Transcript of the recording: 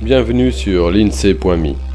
Bienvenue sur l'INSEE.me.